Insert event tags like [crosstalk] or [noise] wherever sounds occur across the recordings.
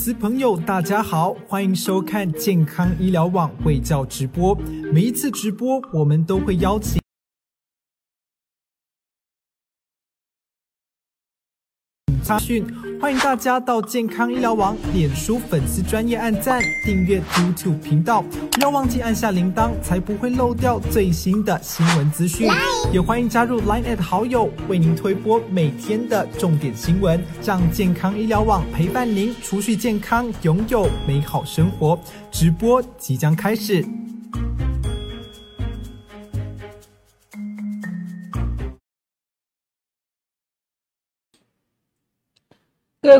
粉丝朋友，大家好，欢迎收看健康医疗网会教直播。每一次直播，我们都会邀请。查讯，欢迎大家到健康医疗网脸书粉丝专业按赞、订阅 YouTube 频道，不要忘记按下铃铛，才不会漏掉最新的新闻资讯。也欢迎加入 Line at 好友，为您推播每天的重点新闻，让健康医疗网陪伴您，储蓄健康，拥有美好生活。直播即将开始。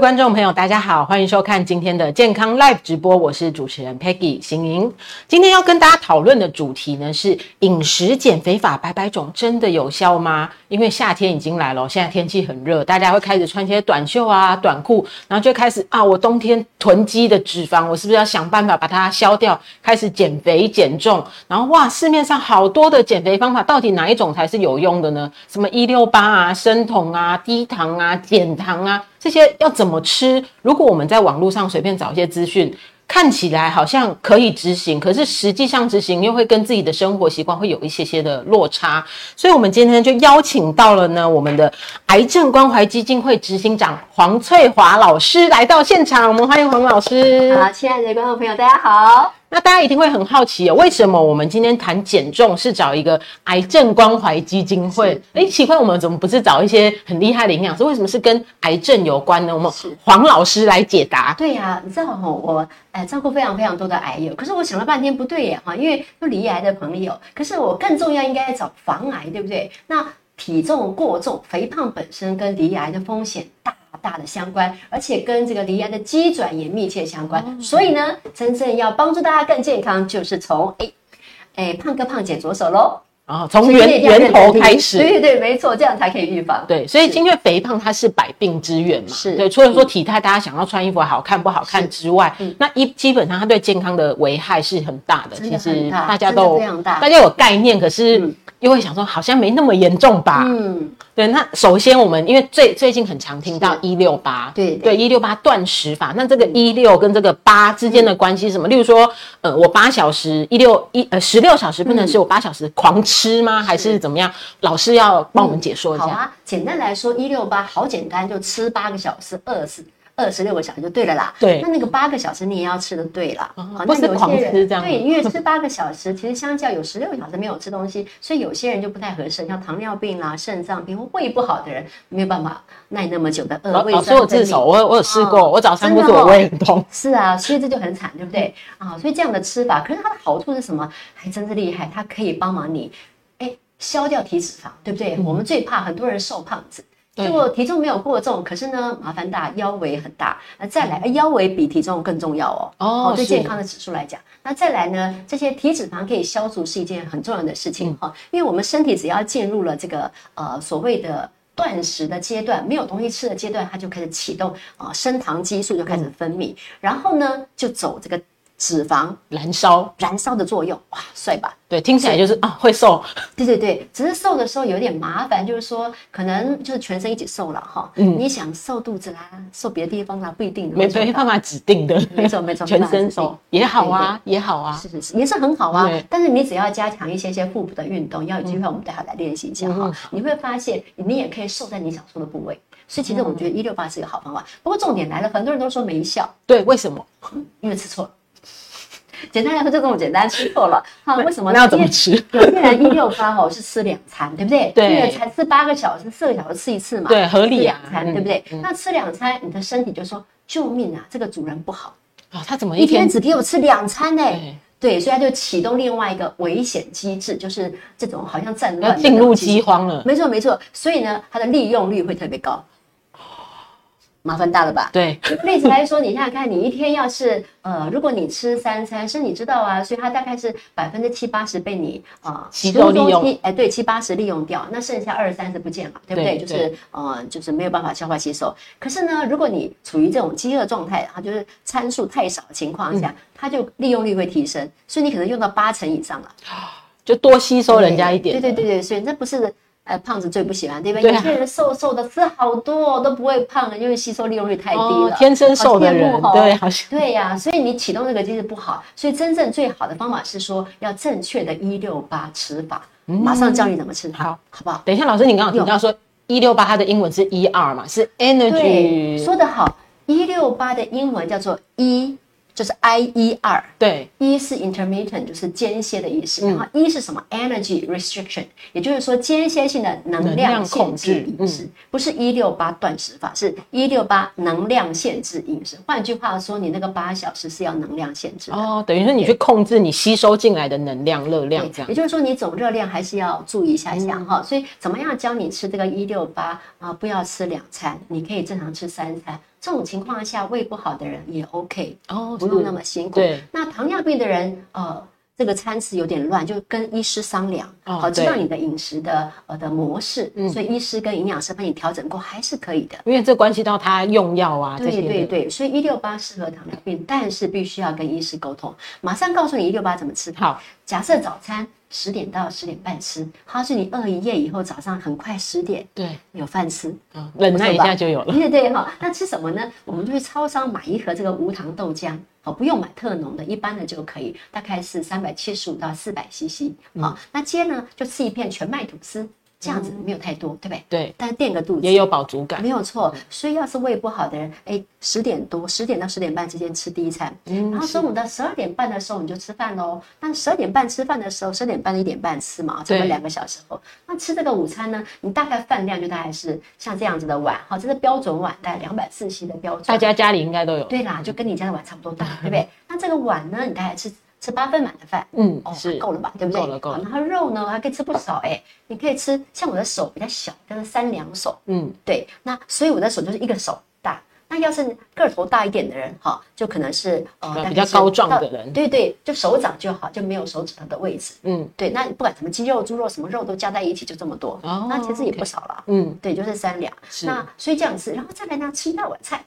位观众朋友，大家好，欢迎收看今天的健康 Live 直播，我是主持人 Peggy 邢莹。今天要跟大家讨论的主题呢是饮食减肥法百百种，真的有效吗？因为夏天已经来了，现在天气很热，大家会开始穿些短袖啊、短裤，然后就开始啊，我冬天囤积的脂肪，我是不是要想办法把它消掉？开始减肥减重，然后哇，市面上好多的减肥方法，到底哪一种才是有用的呢？什么一六八啊、生酮啊、低糖啊、减糖啊？这些要怎么吃？如果我们在网络上随便找一些资讯，看起来好像可以执行，可是实际上执行又会跟自己的生活习惯会有一些些的落差。所以，我们今天就邀请到了呢，我们的癌症关怀基金会执行长黄翠华老师来到现场，我们欢迎黄老师。好，亲爱的观众朋友，大家好。[laughs] 那大家一定会很好奇哦，为什么我们今天谈减重是找一个癌症关怀基金会？哎，奇怪，我们怎么不是找一些很厉害的营养师？为什么是跟癌症有关呢？我们黄老师来解答。对呀，你知道哈，我哎照顾非常非常多的癌友，可是我想了半天不对耶哈，因为有离癌的朋友，可是我更重要应该找防癌，对不对？那体重过重、肥胖本身跟离癌的风险大。大的相关，而且跟这个离癌的机转也密切相关。所以呢，真正要帮助大家更健康，就是从哎哎胖哥胖姐着手喽。啊，从源源头开始。对对对，没错，这样才可以预防。对，所以因为肥胖它是百病之源嘛。是。对，除了说体态大家想要穿衣服好看不好看之外，那一基本上它对健康的危害是很大的。其实大家都大家有概念，可是。又会想说，好像没那么严重吧？嗯，对。那首先我们因为最最近很常听到一六八，对对，一六八断食法。那这个一六跟这个八之间的关系是什么？例如说，呃，我八小时一六一呃十六小时不能是我八小时狂吃吗？还是怎么样？老师要帮我们解说一下。好啊，简单来说，一六八好简单，就吃八个小时，饿死。二十六个小时就对了啦。对，那那个八个小时你也要吃的对了。好，那有些人对，因为吃八个小时，其实相较有十六个小时没有吃东西，所以有些人就不太合适，像糖尿病啦、肾脏病或胃不好的人，没有办法耐那么久的饿。老师，我自首，我我有试过，我早餐不做胃很痛。[laughs] 是啊，所以这就很惨，对不对？啊，所以这样的吃法，可是它的好处是什么？还真是厉害，它可以帮忙你，哎，消掉体脂肪，对不对？我们最怕很多人瘦胖子。如果体重没有过重，可是呢麻烦大，腰围很大。那再来，腰围比体重更重要哦。哦，对健康的指数来讲，那再来呢，这些体脂肪可以消除是一件很重要的事情哈。因为我们身体只要进入了这个呃所谓的断食的阶段，没有东西吃的阶段，它就开始启动啊升糖激素就开始分泌，然后呢就走这个。脂肪燃烧，燃烧的作用，哇，帅吧？对，听起来就是啊，会瘦。对对对，只是瘦的时候有点麻烦，就是说可能就是全身一起瘦了哈。嗯，你想瘦肚子啦，瘦别的地方啦，不一定。没没办法指定的，没错没错，全身瘦也好啊，也好啊，是是是，也是很好啊。但是你只要加强一些些腹部的运动，要有机会我们待会来练习一下哈，你会发现你也可以瘦在你想瘦的部位。所以其实我觉得一六八是一个好方法。不过重点来了，很多人都说没效。对，为什么？因为吃错了。简单来说就这么简单，吃错了。[laughs] 好，为什么？那要怎么吃？有些人一六八哦是吃两餐，对不对？对。才吃八个小时，四个小时吃一次嘛。对，合理啊。两餐，对不对？那吃两餐，你的身体就说：“救命啊，这个主人不好啊！他怎么一天只给我吃两餐呢？”对，所以他就启动另外一个危险机制，就是这种好像战乱进入饥荒了。没错，没错。所以呢，它的利用率会特别高。麻烦大了吧？对，例子来说，你想想看，你一天要是呃，如果你吃三餐，是你知道啊，所以它大概是百分之七八十被你啊吸收利用，哎，对，七八十利用掉，那剩下二三十不见了，对不对？就是呃，就是没有办法消化吸收。可是呢，如果你处于这种饥饿状态，它就是参数太少的情况下，它就利用率会提升，所以你可能用到八成以上了，就多吸收人家一点。对对对对，所以那不是。呃，胖子最不喜欢，对不对？对啊。有些人瘦瘦的，吃好多都不会胖，因为吸收利用率太低了。哦天生瘦的人对好像对呀、所以你启动这个机制不好，所以真正最好的方法是说要正确的一六八吃法，马上教你怎么吃，嗯好，好不好？等一下，老师，你刚刚有提到说一六八，它的英文是 E R 嘛，是，energy，说得好，一六八的英文叫做一，就是 I E R。对，一是 intermittent，就是间歇的意思。嗯然后一是什么？energy restriction，也就是说间歇性的能能量控制饮食，不是一六八断食法，是一六八能量限制饮食。换句话说，你那个八小时是要能量限制。哦，等于说你去控制你吸收进来的能量、热量这样也。就是说，你总热量还是要注意一下嗯下哈、所以，怎么样教你吃这个一六八啊？不要吃两餐，你可以正常吃三餐。这种情况下，胃不好的人也 OK，哦不用那么辛苦。对，那糖尿病的人，呃。这个餐食有点乱，就跟医师商量，哦好、知道你的饮食的呃的模式，嗯所以医师跟营养师帮你调整过，还是可以的。因为这关系到他用药啊这对。对对，所以一六八适合糖尿病，但是必须要跟医师沟通。马上告诉你一六八怎么吃。好，假设早餐十点到十点半吃，好，是你饿一夜以后，早上很快十点对，有饭吃，嗯忍耐一下就有了。[laughs] 对对哈。那吃什么呢？我们就去超商买一盒这个无糖豆浆，好，不用买特浓的，一般的就可以，大概是三百七十五到四百 CC 好，那接呢就吃一片全麦吐司，这样子没有太多，对不对？对，但是垫个肚子也有饱足感。没有错，所以要是胃不好的人，哎，十点多，十点到十点半之间吃第一餐，嗯然后中午到十二点半的时候你就吃饭喽。那十二点半吃饭的时候，十点半一点半吃嘛，差不多对两个小时后，那吃这个午餐呢，你大概饭量就大概是像这样子的碗，好，这是标准碗，大概两百四 c 的标准。大家家里应该都有。对啦，就跟你家的碗差不多大，[laughs] 对不对？那这个碗呢，你大概吃吃八分满的饭，哦，嗯是够了吧？对不对？够了够了好然后肉呢，还可以吃不少哎，你可以吃像我的手比较小，就是三两手，嗯，对，那所以我的手就是一个手大。那要是个头大一点的人，哈，就可能是呃比较高壮的人对对，就手掌就好，就没有手指头的位置。嗯对，那不管什么鸡肉、猪肉，什么肉都加在一起，就这么多，哦那其实也不少了。嗯，对，就是三两。那所以这样吃，然后再来呢，吃一大碗菜，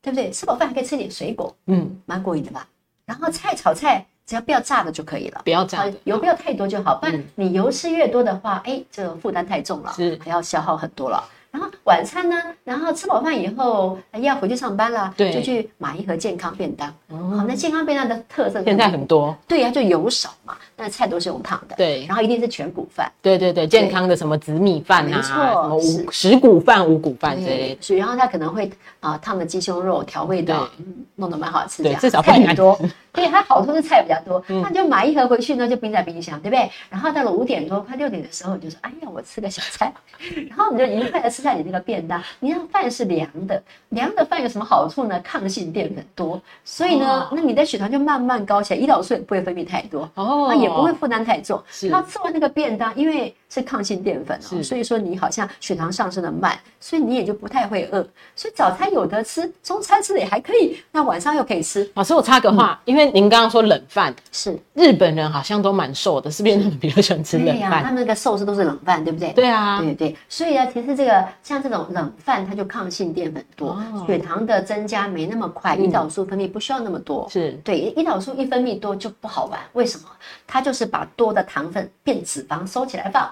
对不对？吃饱饭还可以吃点水果，嗯，蛮过瘾的吧？然后菜炒菜，只要不要炸的就可以了。不要炸油不要太多就好，不然嗯你油吃越多的话，哎，这个负担太重了，是还要消耗很多了。然后晚餐呢，然后吃饱饭以后哎要回去上班了，对就去买一盒健康便当。哦好，那健康便当的特色现在很多。对呀、就油少嘛，那菜都是用烫的，对然后一定是全谷饭。对对对，健康的什么紫米饭啊，没错什么五十谷饭、五谷饭之类的。，所以然后它可能会啊、烫的鸡胸肉调味的，嗯弄得蛮好吃，对至少菜很多，对，它好多的菜比较多，[laughs] 嗯那你就买一盒回去呢，就冰在冰箱，对不对？然后到了五点多快六点的时候，你就说，哎呀，我吃个小菜，[laughs] 然后你就愉快的吃下你那个便当。你那饭是凉的，凉的饭有什么好处呢？抗性淀粉多，所以呢哦，那你的血糖就慢慢高起来，胰岛素也不会分泌太多，哦那也不会负担太重。那吃完那个便当，因为是抗性淀粉哦，所以说你好像血糖上升的慢，所以你也就不太会饿。所以早餐有得吃，中餐吃的也还可以，那晚上又可以吃，老师，我插个话，因为您刚刚说冷饭，是日本人好像都蛮瘦的，是不是他们比较喜欢吃冷对呀、他？们那个寿司都是冷饭，对不对？对啊，对对，所以啊，其实这个像这种冷饭，它就抗性淀粉多，哦血糖的增加没那么快，胰岛素分泌不需要那么多。是对，胰岛素一分泌多就不好玩，为什么？它就是把多的糖分变脂肪收起来放，哎，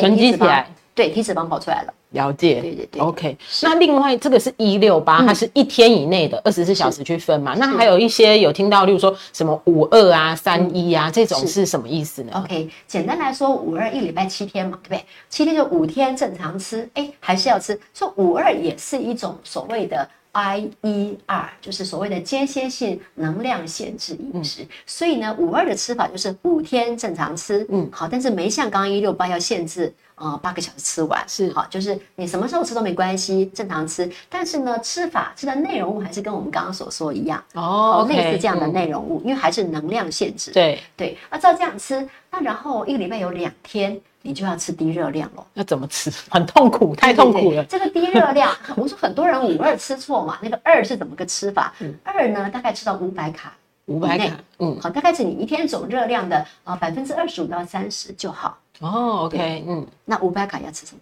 囤积起来，对，体脂肪跑出来了。了解，对对对 OK，那另外这个是一六八，它是一天以内的二十四小时去分嘛？那还有一些有听到，例如说什么五二啊、三一啊，这种是是什么意思呢？OK，简单来说，五二一礼拜七天嘛，对不对？七天就五天正常吃，哎，还是要吃。所以五二也是一种所谓的 IER，就是所谓的间歇性能量限制饮食。所以呢，五二的吃法就是五天正常吃，嗯好，但是没像刚刚一六八要限制。呃，八个小时吃完是好，就是你什么时候吃都没关系，正常吃。但是呢，吃法吃的内容物还是跟我们刚刚所说一样，哦，类似这样的嗯内容物，因为还是能量限制。对，对，那照这样吃，那然后一个礼拜有两天，你就要吃低热量了。那怎么吃？[laughs] 很痛苦，太痛苦了。对对对这个低热量，[laughs] 我说很多人五二吃错嘛，那个二是怎么个吃法？嗯二呢，大概吃到五百卡，五百卡，嗯，好，大概是你一天总热量的呃百分之二十五到三十就好。哦，OK，嗯，那五百卡要吃什么？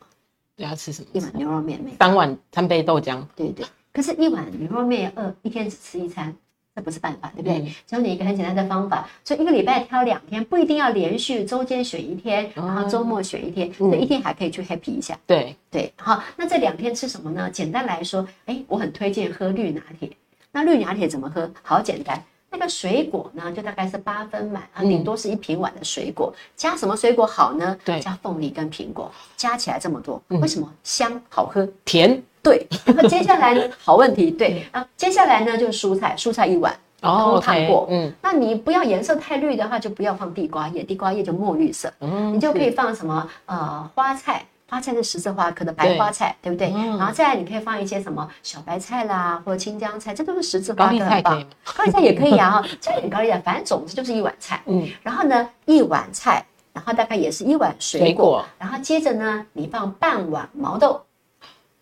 对，要吃什么？一碗牛肉面没？三碗三杯豆浆，对对。可是，一碗牛肉面饿一天只吃一餐，这不是办法，对不对？嗯教你一个很简单的方法，所以一个礼拜挑两天，不一定要连续，周间选一天，然后周末选一天，所以一天还可以去 happy 一下。对，对，好，那这两天吃什么呢？简单来说，哎，我很推荐喝绿拿铁。那绿拿铁怎么喝？好简单，那个水果呢，就大概是八分满，啊，顶多是一平碗的水果。加什么水果好呢？对加凤梨跟苹果，加起来这么多，为什么香好喝？甜对，然后接下来呢，[laughs] 好问题，对，啊接下来呢就是蔬菜，蔬菜一碗，哦通烫过，嗯那你不要颜色太绿的话，就不要放地瓜叶，地瓜叶就墨绿色，嗯，你就可以放什么呃花菜。花菜是十字花科的白花菜，对不对？嗯然后再来，你可以放一些什么小白菜啦，或者青江菜，这都是十字花科很棒丽菜可以。高丽菜也可以啊，[laughs] 哈，加点高丽菜，反正总之就是一碗菜。嗯，然后呢，一碗菜，然后大概也是一碗水果，水果然后接着呢，你放半碗毛豆，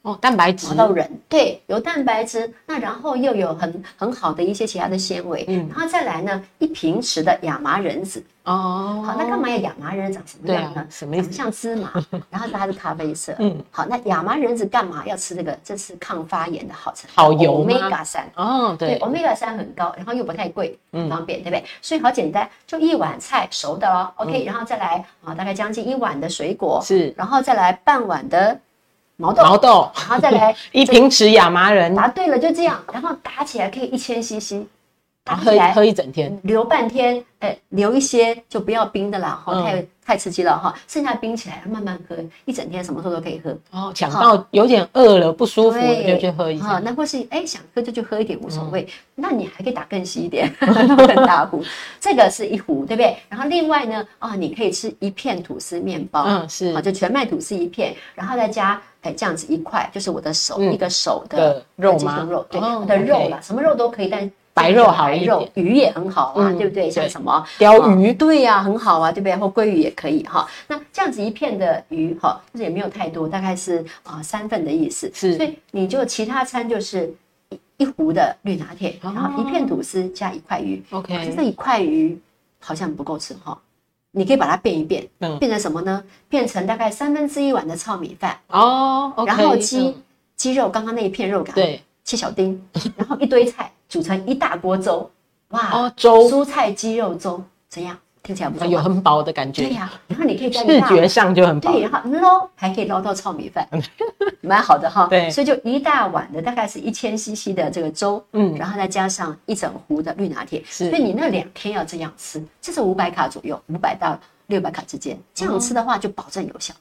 哦，蛋白质毛豆仁，对，有蛋白质，那然后又有很很好的一些其他的纤维，嗯然后再来呢，一平匙的亚麻仁子，哦，好，那干嘛要亚麻仁长什么样呢？什么意思长得像芝麻，[laughs] 然后它是咖啡色。嗯，好，那亚麻仁子干嘛要吃这个？这是抗发炎的好成分，好油吗 omega 三。哦，对对，，omega 三很高，然后又不太贵，方便，对不对？所以好简单，就一碗菜熟的哦，OK，、然后再来啊，大概将近一碗的水果，嗯是然后再来半碗的毛豆，毛豆。然后再来 [laughs] 一瓶匙亚麻仁，答对了，就这样，然后打起来可以一千 CC，打起来喝一整天，留半天，哎，留一些就不要冰的啦，哈、嗯。太太刺激了哈，剩下冰起来慢慢喝，一整天什么时候都可以喝。哦，抢到有点饿了不舒服了就去喝一啊下，，那或是哎想喝就去喝一点无所谓，嗯。那你还可以打更稀一点，[laughs] 更大壶，这个是一壶，对不对？然后另外呢，啊，你可以吃一片吐司面包，嗯是。好，就全麦吐司一片，然后再加哎这样子一块，就是我的手、嗯。一个手的的肉吗？鸡胸肉，对，哦的肉啦，什么肉都可以，但白肉好一点鱼也很好啊，嗯对不对？像什么鲷鱼啊对呀、很好啊，对不对？或鲑鱼也可以哈。那这样子一片的鱼哈，就是也没有太多，大概是啊、三份的意思。是所以你就其他餐就是一一壶的绿拿铁，哦然后一片吐司加一块鱼。可是 OK，这一块鱼好像不够吃哈。你可以把它变一变，嗯变成什么呢？变成大概三分之一碗的糙米饭，哦，OK，然后鸡、嗯鸡肉刚刚那一片肉干，对，切小丁，然后一堆菜煮成一大锅粥，哇，哦粥。蔬菜鸡肉粥怎样？听起来不错，有很饱的感觉，对呀、然后你可以在视觉上就很饱对，，然后捞还可以捞到糙米饭，[laughs] 蛮好的哈。对。所以就一大碗的大概是一千 CC 的这个粥，嗯。然后再加上一整壶的绿拿铁，所以你那两天要这样吃，这是五百卡左右，五百到六百卡之间，这样吃的话就保证有效。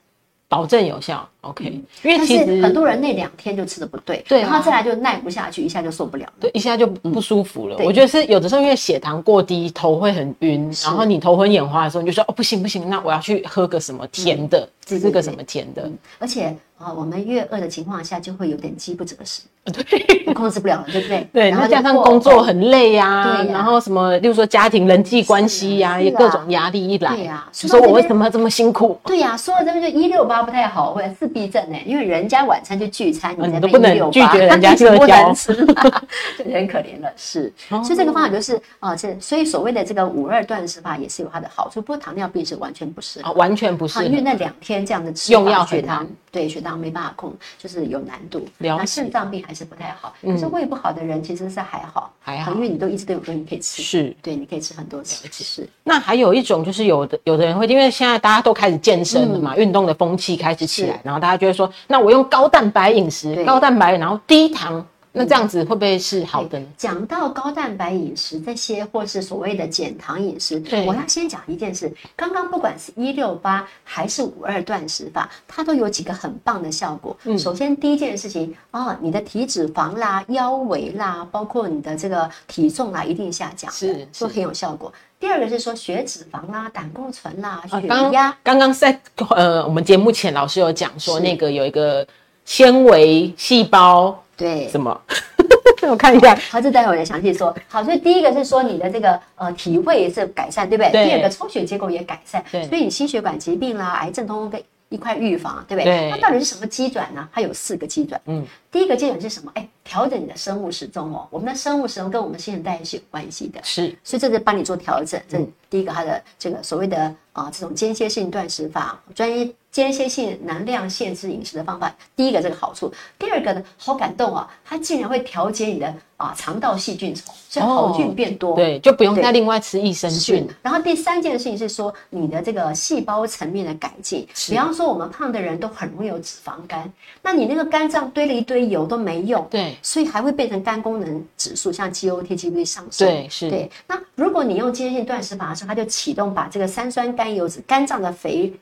保证有效，OK，因为其实很多人那两天就吃的不对，对啊然后再来就耐不下去，一下就受不了了。对，一下就不舒服了。对我觉得是有的时候因为血糖过低，头会很晕，然后你头昏眼花的时候，你就说哦不行不行，那我要去喝个什么甜的，对对对吃个什么甜的。而且啊、我们越饿的情况下，就会有点饥不择食，[laughs] 对控制不了了，对不对？对，然后加上工作很累呀、对呀然后什么，例如说家庭人际关系呀、各种压力一来，对呀就说我为什么要这么辛苦？对呀、说到这边就一六八不太好，或者自闭症呢，因为人家晚餐就聚餐，嗯你在你都不能168拒绝人家 [laughs] 不社交能吃 [laughs] 很可怜了。是，哦所以这个方法就是啊，这所以所谓的这个五二断食法也是有它的好处，不过糖尿病是完全不适合啊，。完全不是啊，因为那两天这样的吃用药血糖难对血糖没办法控，就是有难度。那肾脏病还是不太好，嗯可是胃不好的人其实是还好，还好因为你都一直都有东西可以吃。是。对，你可以吃很多次。是，那还有一种就是有的有的人会，因为现在大家都开始健身了嘛，运动的风气开始起来，然后大家就会说，那我用高蛋白饮食，高蛋白，然后低糖，那这样子会不会是好的呢？讲到高蛋白饮食这些，或是所谓的减糖饮食对，我要先讲一件事。刚刚不管是一六八还是五二断食法，它都有几个很棒的效果。嗯首先第一件事情哦，你的体脂肪啦、腰围啦，包括你的这个体重啦，一定下降，是是都很有效果。第二个是说血脂肪啦、胆固醇啦、血压。刚刚在呃，我们节目前老师有讲说，那个有一个纤维细胞对，什么？[laughs] 我看一下，好，这待会儿我再详细说。好，所以第一个是说你的这个呃体位是改善，对不对？对第二个抽血结果也改善，对所以你心血管疾病啦、癌症通通跟一块预防，对不对？对那到底是什么机转呢？它有四个机转。嗯，第一个机转是什么？哎，调整你的生物时钟哦。我们的生物时钟跟我们新陈代谢是有关系的。是所以这是帮你做调整，这嗯第一个它的这个所谓的啊、这种间歇性断食法，专业间歇性能量限制饮食的方法，第一个这个好处，第二个呢，好感动啊，它竟然会调节你的啊肠道细菌丛，所以好菌变多。对，就不用对再另外吃益生菌是。然后第三件事情是说你的这个细胞层面的改进，比方说我们胖的人都很容易有脂肪肝，那你那个肝脏堆了一堆油都没用，对所以还会变成肝功能指数像 GOT、GP 上升。对是对。那如果你用间歇性断食法的时候，它就启动把这个三酸甘油脂、肝脏的肥呃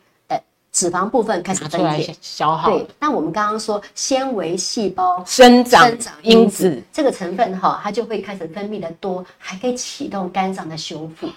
脂肪部分开始分解。消耗对，那我们刚刚说纤维细胞生长生长因因子子，这个成分哈，它就会开始分泌的多，还可以启动肝脏的修复，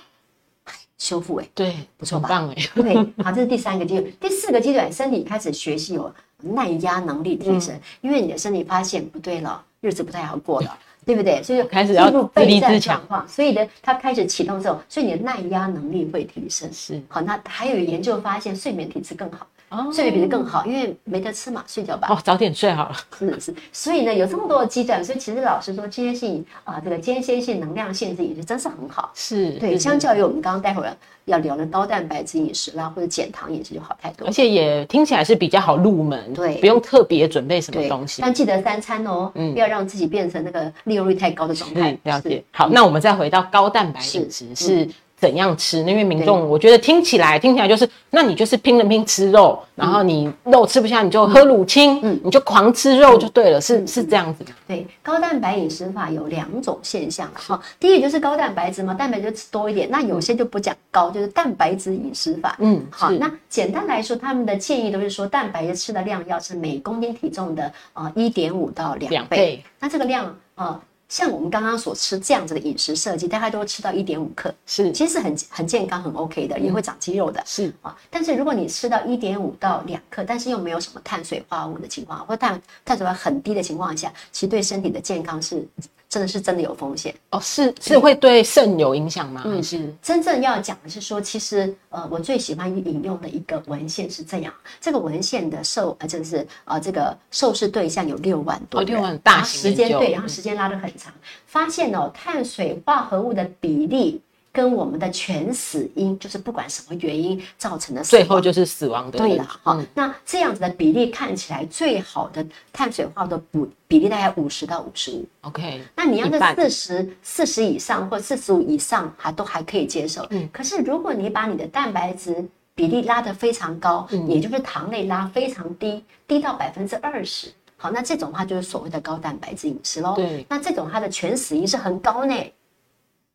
修复哎、对，不错吧棒哎。对，好，这是第三个阶段。第四个阶段，身体开始学习有耐压能力提升，嗯因为你的身体发现不对了，日子不太好过了。对不对？所以开始要进入自立备战自强状况，所以呢，它开始启动之后，所以你的耐压能力会提升。是好，那还有研究发现，睡眠体质更好，哦睡眠品质更好，因为没得吃嘛，睡觉吧。哦，早点睡好了。是是，所以呢，有这么多的基段，所以其实老实说，间歇性啊、这个间歇性能量限制饮食真是很好。是，对，相较于我们刚刚待会儿要聊的高蛋白质饮食啦，或者减糖饮食就好太多而。且也听起来是比较好入门，对不用特别准备什么东，西。但记得三餐哦，嗯不要让自己变成那个利用率太高的状态是。了解。好，那我们再回到高蛋白饮食是怎样吃？因为民众我觉得听起来听起来就是，那你就是拼了命吃肉，然后你肉吃不下，你就喝乳清，嗯你就狂吃肉就对了，是是这样子吗？对，高蛋白饮食法有两种现象了哈。第一就是高蛋白质嘛，蛋白质吃多一点。那有些就不讲高，就是蛋白质饮食法。嗯好，那简单来说，他们的建议都是说，蛋白质吃的量要是每公斤体重的呃一点五到两倍。两倍那这个量呃，像我们刚刚所吃这样子的饮食设计，大概都吃到一点五克，是。其实很很健康、很 OK 的，也会长肌肉的。是。啊，但是如果你吃到一点五到两克，但是又没有什么碳水化合物的情况，或碳碳水化合物很低的情况下，其实对身体的健康是真的是真的有风险。哦，是是会对肾有影响吗？嗯还是真正要讲的是说，其实呃，我最喜欢引用的一个文献是这样，这个文献的受呃，就是呃，这个受试对象有六万多哦，六万大时间对，然后嗯时间拉得很长，发现哦，碳水化合物的比例跟我们的全死因，就是不管什么原因造成的死亡最后就是死亡的对了问题，哈、嗯那这样子的比例看起来最好的碳水化合物的比比例大概五十到五十五。，OK，那你要是四十四十以上或四十五以上，还都还可以接受。嗯可是如果你把你的蛋白质比例拉得非常高，嗯也就是糖类拉非常低，低到百分之二十，好，那这种话就是所谓的高蛋白质饮食喽。对那这种它的全死因是很高呢。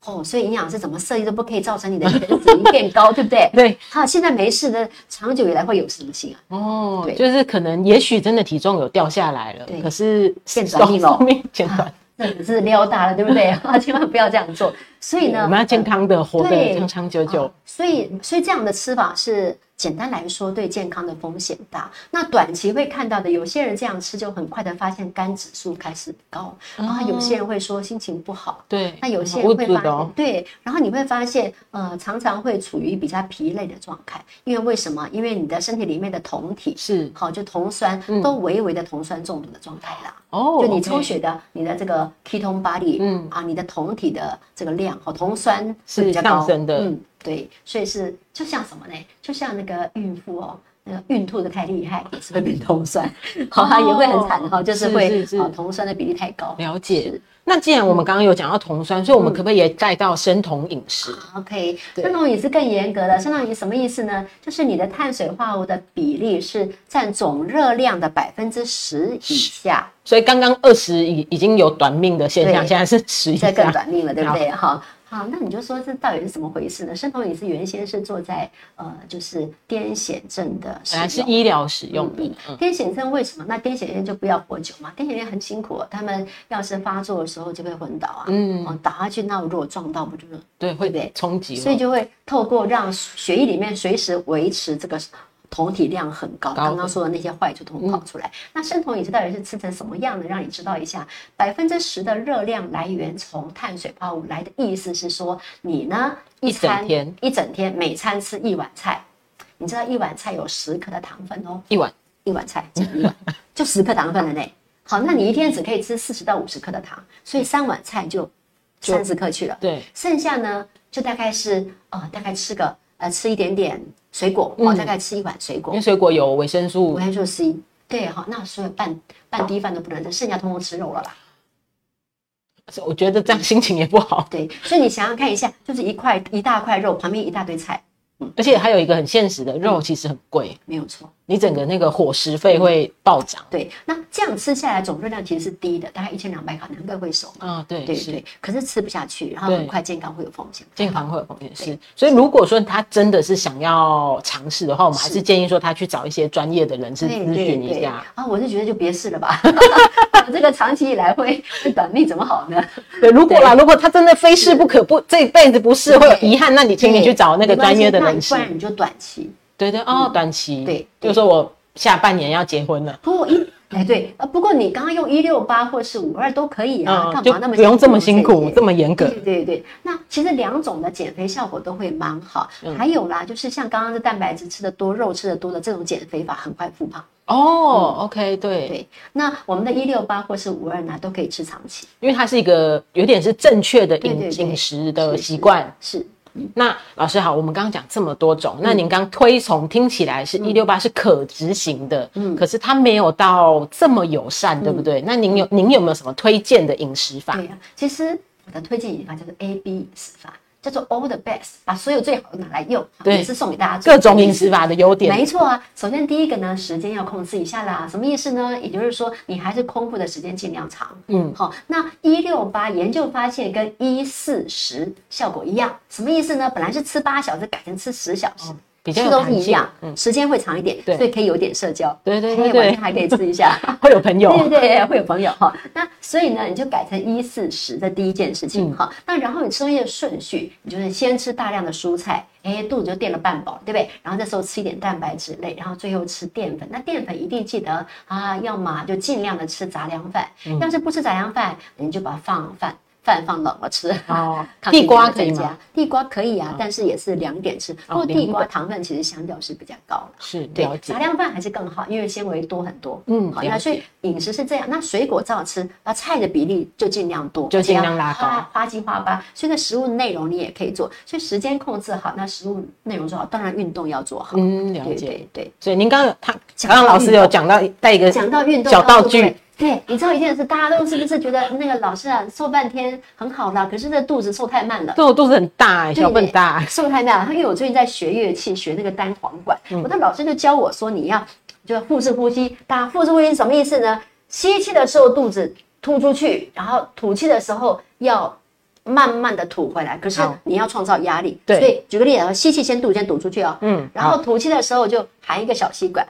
哦，所以营养师怎么设计都不可以造成你的全死因变高，[laughs] 对不对？对好，现在没事的，长久以来会有什么性啊？哦对，就是可能也许真的体重有掉下来了对，可是变短命咯寿命减短。那只是撩大了，对不对？[laughs] 啊，千万不要这样做。所以呢，我们要健康的活对得长长久久啊。所以，所以这样的吃法是简单来说对健康的风险大。那短期会看到的，有些人这样吃就很快的发现肝指数开始高，然后有些人会说心情不好。对，那有些人会发现，哦，对，然后你会发现，呃，常常会处于比较疲累的状态，因为为什么？因为你的身体里面的酮体，是好，就酮酸都微微的酮酸中毒的状态啦。哦，就你抽血的，你的这个 ketone body，嗯啊，你的酮体的这个量，和酮酸是比较高嗯，对，所以是就像什么呢？就像那个孕妇哦，那个孕吐的太厉害，也是会变酮酸，[laughs] 好，它也会很惨哈，就是会啊酮酸的比例太高。了解。那既然我们刚刚有讲到酮酸，所以我们可不可以也带到生酮饮食？OK，生酮饮食更严格了。生酮饮食什么意思呢？就是你的碳水化合物的比例是占总热量的百分之十以下，所以刚刚二十已已经有短命的现象，对现在是十以这更。短命了，对不对？好。好，那你就说这到底是怎么回事呢？生酮饮食原先是做在呃，就是癫痫症的使本来是。医疗使用的，嗯，癫痫症为什么？那癫痫症就不要活久嘛？癫痫症很辛苦、哦，他们要是发作的时候就会昏倒啊，嗯哦，倒下去，那如果撞到不就是对，会对不对冲击了，所以就会透过让血液里面随时维持这个酮体量很高，刚刚说的那些坏就通通跑出来。那生酮饮食到底是吃成什么样的？让你知道一下，百分之十的热量来源从碳水化合物来的意思是说，你呢一整餐天一整天每餐吃一碗菜，你知道一碗菜有十克的糖分哦，一碗一碗菜就一碗 [laughs] 就十克糖分了呢。好，那你一天只可以吃四十到五十克的糖，所以三碗菜就三十克去了。对，剩下呢，就大概是呃，大概吃个呃吃一点点水果，哦，大概吃一碗水果因为，水果有维生素维，生素 C。对哈，那所以半半滴饭都不能吃，剩下通通吃肉了啦。我觉得这样心情也不好。对，所以你想想看一下，就是一块一大块肉，旁边一大堆菜，嗯而且还有一个很现实的，肉其实很贵，没有错。你整个那个伙食费会暴涨。对，那这样吃下来总热量其实是低的，大概一千两百卡，难怪会瘦嘛。啊，对，对对，可是吃不下去，然后很快健康会有风险。健康会有风险是，所以如果说他真的是想要尝试的话，我们还是建议说他去找一些专业的人士对咨询一下。啊，我是觉得就别试了吧，[laughs] 这个长期以来会会短命，怎么好呢？对，如果啦，如果他真的非试不可，不这一辈子不试会有遗憾，那你请你去找那个专业的人士不。然你就短期。对对哦，短期对就是说我下半年要结婚了，不过一哎对，呃不过你刚刚用一六八或是五二都可以啊，干嘛那么不用这么辛苦这，么严格。对对对，那其实两种的减肥效果都会蛮好。嗯还有啦，就是像刚刚的蛋白质吃的多、肉吃的多的这种减肥法，很快复胖。哦，OK，对，对，那我们的一六八或是五二呢，都可以吃长期。因为它是一个有点是正确的饮饮食的是习惯。是那老师好，我们刚刚讲这么多嗯。种，那您刚推崇听起来是一六八是可执行的，嗯。可是它没有到这么友善，对不对？那您有您有没有什么推荐的饮食法？对呀、其实我的推荐饮食法就是 A B 饮食法，叫做 All the best，把所有最好的拿来用，也是送给大家各种饮食法的优点，没错啊，首先第一个呢，时间要控制一下啦。什么意思呢？也就是说，你还是空腹的时间尽量长。嗯好，那一六八研究发现跟一四十效果一样，什么意思呢？本来是吃八小时，改成吃十小时。比较吃有弹性都是一样，嗯，时间会长一点，对所以可以有点社交，对对对还可以吃一下，[laughs] 会有朋友，对对对，会有朋友哈。那所以呢，你就改成一四十的第一件事情嗯哈。那然后你吃东西的顺序，你就是先吃大量的蔬菜，哎，肚子就垫了半饱，对不对？然后这时候吃一点蛋白质类，然后最后吃淀粉。那淀粉一定记得啊，要么就尽量的吃杂粮饭，嗯要是不吃杂粮饭，你就把它放饭。饭放冷了吃，哦 [laughs] 地瓜可以？地瓜可以啊，但是也是两点吃。不过地瓜糖分其实相较是比较高的。是对杂，粮饭还是更好，因为纤维多很多。嗯了解那所以饮食是这样。那水果照吃，那菜的比例就尽量多，就尽量拉高花花七花八。所以那食物内容你也可以做，所以时间控制好，那食物内容做好，当然运动要做好。嗯，了对解。对对。所以您刚刚他讲到刚刚老师有讲到带一个讲到运动小道具对，你知道一件事，大家都是不是觉得那个老师啊瘦半天很好啦，可是那肚子瘦太慢了。对我肚子很大、欸，小笨大，瘦太慢了。因为我最近在学乐器，学那个单簧管，嗯我的老师就教我说，你要就腹式呼吸。打腹式呼吸什么意思呢？吸气的时候肚子凸出去，然后吐气的时候要慢慢的吐回来。可是你要创造压力，对所以举个例子啊，吸气先吐，先吐出去哦，嗯，然后吐气的时候就含一个小吸管。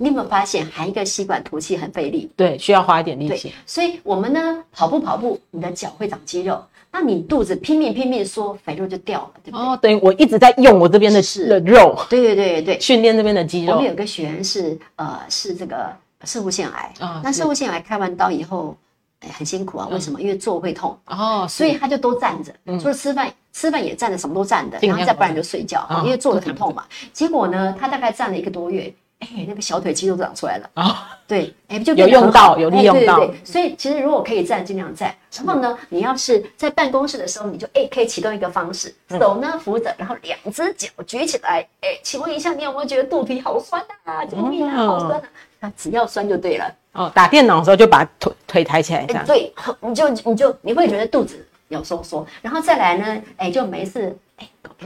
你有没有发现含一个吸管吐气很费力？对，需要花一点力对气，，所以我们呢跑步跑步，你的脚会长肌肉，那你肚子拼命拼命缩，肥肉就掉了，对不对？哦，等于我一直在用我这边的是的肉，对对对对对。训练这边的肌肉我们，有个学员是呃是这个射护腺癌，啊那射护腺癌开完刀以后，哎很辛苦啊，为什么？因为坐会痛，哦，所以他就都站着，嗯除了吃饭。吃饭也站着，什么都站着，然后再不然就睡觉，啊因为坐的很痛嘛。结果呢，他大概站了一个多月，哎，那个小腿肌肉都长出来了。啊，对，哎，就有用到有利用到对对对所以其实如果可以站，尽量站。然后呢，你要是在办公室的时候，你就哎可以启动一个方式，嗯手呢扶着，然后两只脚举起来。哎，请问一下，你有没有觉得肚皮好酸啊？救命啊，嗯好酸啊！那，只要酸就对了。哦，打电脑的时候就把腿腿抬起来这哎，样，对，你就你就你会觉得肚子有收缩，然后再来呢，哎，就没事，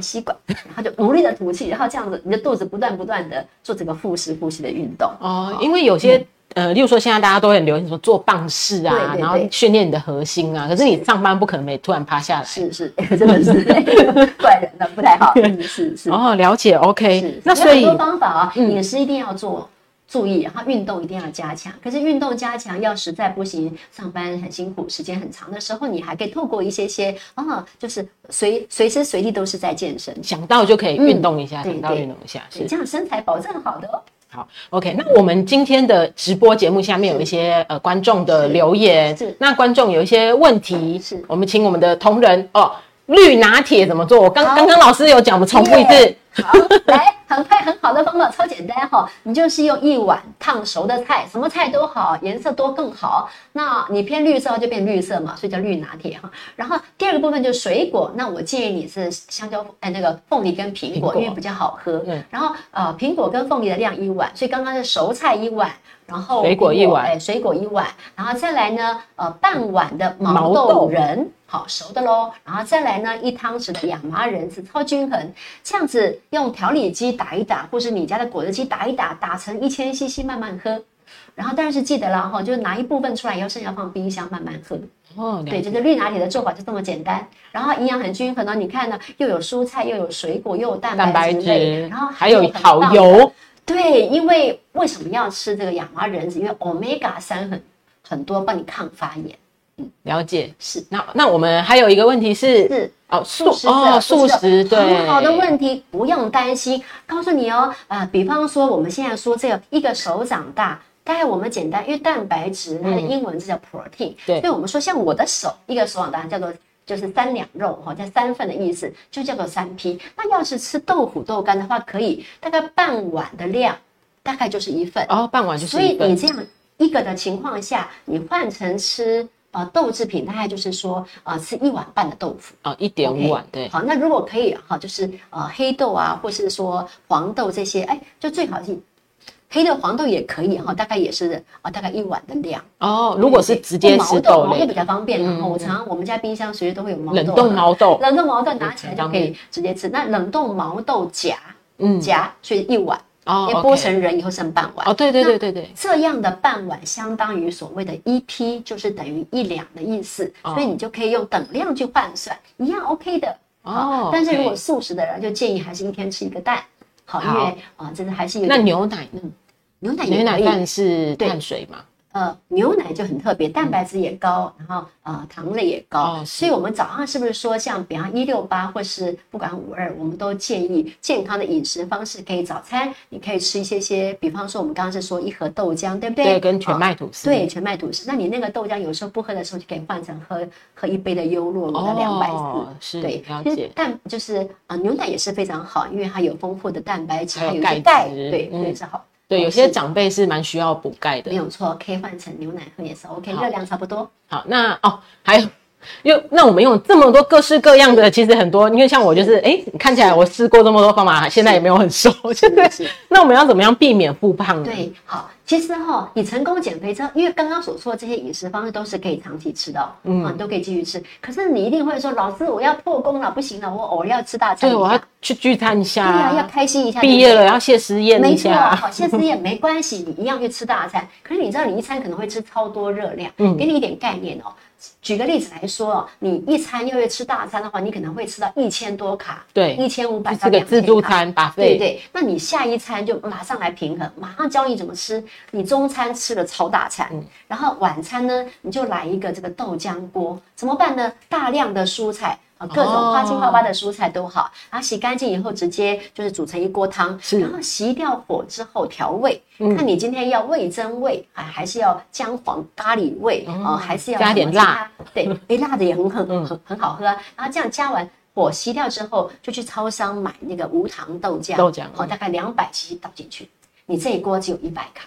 吸管，然后就努力的吐气，然后这样子，你的肚子不断不断的做这个腹式呼吸的运动。哦，因为有些。呃，例如说，现在大家都很流行说做棒式啊，对对对然后训练你的核心啊。可是你上班不可能没突然趴下来。是是，[laughs] 真的是 [laughs] 怪人了，不太好。[laughs] 是是是。哦，了解，OK。那所以有很多方法啊，嗯饮食一定要做。注意，然后运动一定要加强。可是运动加强要实在不行，上班很辛苦，时间很长的时候，你还可以透过一些些啊，就是随随时随地都是在健身，想到就可以运动一下，嗯想到对运动一下，这样身材保证好的哦。好，OK。那我们今天的直播节目下面有一些呃观众的留言，是那观众有一些问题，是我们请我们的同仁哦，绿拿铁怎么做？我刚好刚刚老师有讲，我们重复一次耶，好，来，很快很好的方法，超简单哈，你就是用一碗烫熟的菜，什么菜都好，颜色多更好。那你偏绿色就变绿色嘛，所以叫绿拿铁哈。然后第二个部分就是水果，那我建议你是香蕉，哎，那个凤梨跟苹果，因为比较好喝。嗯。然后呃，苹果跟凤梨的量一碗，所以刚刚是熟菜一碗。然后水果一碗，哎，水果一碗，然后再来呢，呃，半碗的毛豆。仁，好熟的喽，然后再来呢，一汤匙的亚麻仁是超均衡，这样子用调理机打一打，或是你家的果汁机打一打，打成一千 CC 慢慢喝，然后但是记得了哈，就是拿一部分出来以后，剩下放冰箱慢慢喝。哦，对，就是绿拿铁的做法就这么简单，然后营养很均衡呢，你看呢，又有蔬菜，又有水果，又有蛋白质，然后还有好油。对，因为为什么要吃这个亚麻仁子？因为 omega 三很很多，帮你抗发炎。嗯，了解。是。那那我们还有一个问题是，是哦，素食哦，素食，对，很好的问题，不用担心。告诉你哦，啊，比方说我们现在说这个一个手掌大，大概我们简单，因为蛋白质它的英文字叫 protein，对，所以我们说像我的手一个手掌大叫做。就是三两肉哈，叫三份的意思，就叫做三批。那要是吃豆腐豆干的话，可以大概半碗的量，大概就是一份哦，半碗就是。所以你这样一个的情况下，你换成吃呃豆制品，大概就是说呃吃一碗半的豆腐啊，一点五碗对。好，那如果可以哈，就是呃黑豆啊，或是说黄豆这些，哎，就最好是。黑的黄豆也可以哈，大概也是啊，大概一碗的量哦。如果是直接吃豆毛豆比较方便。然后我常我们家冰箱随时都会有毛豆，冷冻毛豆，冷冻毛豆拿起来就可以直接吃。那冷冻毛豆夹，嗯，夹所以一碗哦，剥成人以后剩半碗哦。对对对对对，这样的半碗相当于所谓的一批，就是等于一两的意思。所以你就可以用等量去换算，一样 OK 的哦。但是如果素食的人，就建议还是一天吃一个蛋，好，因为啊，真的还是有那牛奶呢？牛奶牛奶蛋，是碳水嘛？呃，牛奶就很特别，蛋白质也高，然后呃糖类也高，所以我们早上是不是说像比方一六八或是不管五二，我们都建议健康的饮食方式，可以早餐你可以吃一些些，比方说我们刚刚是说一盒豆浆，对不对？对，跟全麦吐司。对，全麦吐司。那你那个豆浆有时候不喝的时候，就可以换成喝喝一杯的优酪乳的两百四。是，对，了解。蛋就是啊，牛奶也是非常好，因为它有丰富的蛋白质，还有钙对，对，非常好。对，有些长辈是蛮需要补钙的，没有错，可以换成牛奶喝也是 OK，热量差不多。好，那哦，还有。用那我们用这么多各式各样的，其实很多，因为像我就是，哎，看起来我试过这么多方法，现在也没有很瘦，[laughs] 现在是。那我们要怎么样避免复胖呢？对，好，其实哈，你成功减肥之后，因为刚刚所说的这些饮食方式都是可以长期吃的，嗯，你都可以继续吃。可是你一定会说，老师，我要破功了，不行了，我偶尔要吃大餐，对，我要去聚餐一下，对呀，要开心一下。毕业了要谢师宴一下，没错，好，谢师宴没关系，你一样去吃大餐。可是你知道，你一餐可能会吃超多热量，嗯，给你一点概念哦。举个例子来说哦，你一餐又要吃大餐的话，你可能会吃到一千多卡，对，一千五百到两千卡。自助餐把对对，那你下一餐就马上来平衡，马上教你怎么吃。你中餐吃了超大餐，然后晚餐呢，你就来一个这个豆浆锅，怎么办呢？大量的蔬菜。各种花青花花的蔬菜都好，然后洗干净以后直接就是煮成一锅汤，然后熄掉火之后调味，看你今天要味增味还还是要姜黄咖喱味啊，还是要加点辣？对，[laughs] 哎，辣的也很很很很好喝。然后这样加完火熄掉之后，就去超商买那个无糖豆浆，豆浆好，大概两百 cc 倒进去。你这一锅只有一百卡，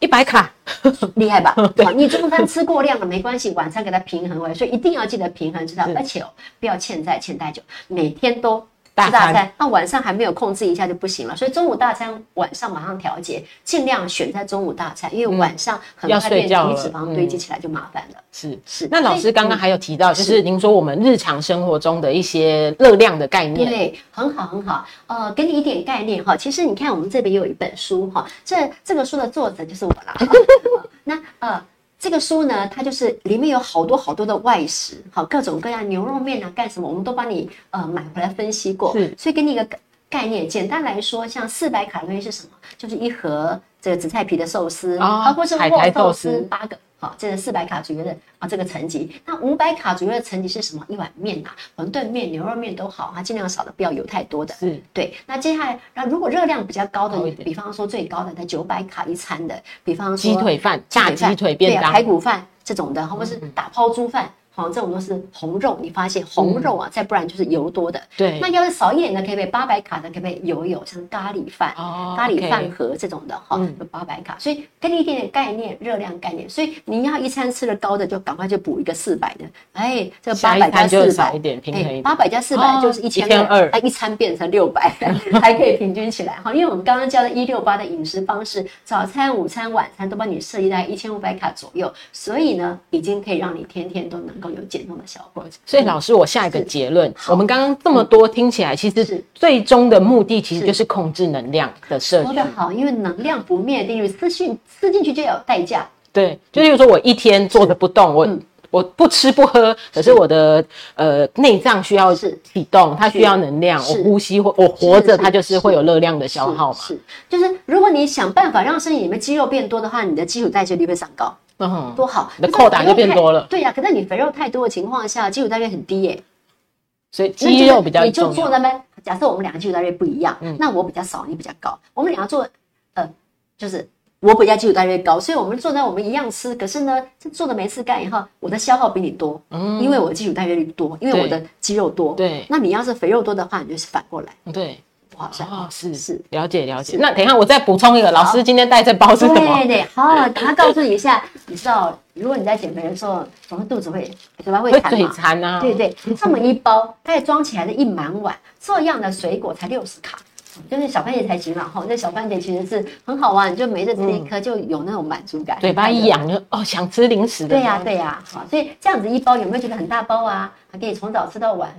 一百卡，[laughs] 厉害吧？[laughs] 你中餐吃过量了没关系，晚餐给它平衡回来，所以一定要记得平衡，知道？而且哦，不要欠债欠太久，每天都。吃大餐，那晚上还没有控制一下就不行了。所以中午大餐晚上马上调节，尽量选在中午大餐，因为晚上很快变体脂肪堆积起来就麻烦了。是是。那老师刚刚还有提到，就是您说我们日常生活中的一些热量的概念，对，很好很好。呃，给你一点概念哈。其实你看我们这边有一本书哈，这这个书的作者就是我啦。[laughs] 那呃。这个书呢，它就是里面有好多好多的外食，好各种各样牛肉面啊，干什么我们都帮你呃买回来分析过，是，所以给你一个概念，简单来说，像四百卡路里是什么？就是一盒这个紫菜皮的寿司，啊，或是握寿司八个。这是四百卡左右的啊，这个层级。那五百卡左右的层级是什么？一碗面啊，馄饨面、牛肉面都好啊，尽量少的，不要有太多的。是，对。那接下来，那如果热量比较高的，比方说最高的在九百卡一餐的，比方说鸡腿饭、炸鸡腿便当、排骨饭这种的，或者是打抛猪饭。好，这种都是红肉，你发现红肉啊，再不然就是油多的。对。那要是少一点的，可以配八百卡的，可以配油油，像咖喱饭、哦咖喱饭盒这种的哈嗯，有八百卡，所以给你一点点概念，热量概念。所以你要一餐吃的高的，就赶快就补一个四百的，哎，这八百加四百。少一点平衡。八百加四哦百就是一千二1200，哎，一餐变成六百，[laughs] 还可以平均起来。哈。因为我们刚刚教的一六八的饮食方式，早餐、午餐、晚餐都帮你设计在一千五百卡左右，所以呢，已经可以让你天天都能够有减重的效果。所以老师，我下一个结论，我们刚刚这么多听起来，其实最终的目的其实就是控制能量的摄取。说得好，因为能量不灭定律，吃进吃进去就要有代价。对，就例如说我一天坐着不动，我。嗯。我不吃不喝，可是我的呃内脏需要启动，它需要能量，我呼吸或我活着，它就是会有热量的消耗嘛。是，是。就是如果你想办法让身体里面肌肉变多的话，你的基础代谢率会上高，嗯，多好。你的可是扣打就变多了。对呀、可是你肥肉太多的情况下，基础代谢很低耶、所以肌肉比较你就。做那边，假设我们两个基础代谢不一样，嗯。那我比较少，你比较高，我们两个做，呃，就是我比较基础代谢高，所以我们做呢，我们一样吃，可是呢，这做的没事干以后，我的消耗比你多，嗯因为我的基础代谢率多，因为我的肌肉多，对。那你要是肥肉多的话，你就是反过来，对，不好像哦，是是。了解了解。那等一下我再补充一个，老师今天带这包是什么？对对，好，赶快告诉你一下，你知道，如果你在减肥的时候，总是肚子会嘴巴会馋嘛，馋啊。对对，这么一包，大概装起来的一满碗，这样的水果才六十卡。就是小番茄才行嘛，哈，那小番茄其实是很好玩，就每日吃一颗就有那种满足感，嘴巴一痒就哦想吃零食的。对呀、对呀、好，所以这样子一包有没有觉得很大包啊？还可以从早吃到晚，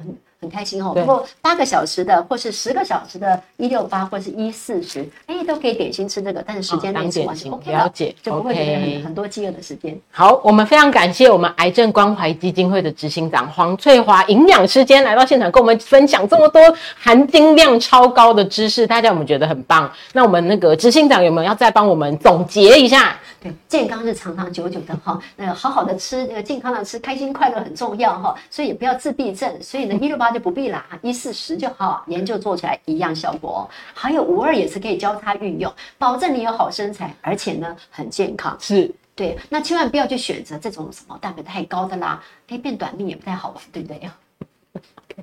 很很开心哦。不过八个小时的，或是十个小时的，一六八或是一四十，哎，都可以点心吃这个，但是时间哦当内吃完就点心 OK 了解就不会觉得很很多饥饿的时间。好，我们非常感谢我们癌症关怀基金会的执行长黄翠华营养师今天来到现场，跟我们分享这么多含金量超高的知识，大家有没有觉得很棒？那我们那个执行长有没有要再帮我们总结一下？对，健康是长长久久的哈，那个好好的吃，那个健康的吃，开心快乐很重要哈，所以也不要自闭症，所以呢一六八就不必啦，一四十就好，研究做起来一样效果哦。还有五二也是可以交叉运用，保证你有好身材，而且呢很健康。是对，那千万不要去选择这种什么蛋白太高的啦，哎变短命也不太好玩，对不对？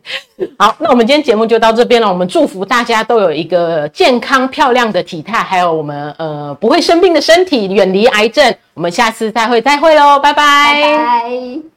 [laughs] 好，那我们今天节目就到这边了。我们祝福大家都有一个健康漂亮的体态，还有我们呃不会生病的身体，远离癌症。我们下次再会，再会喽，拜拜拜拜。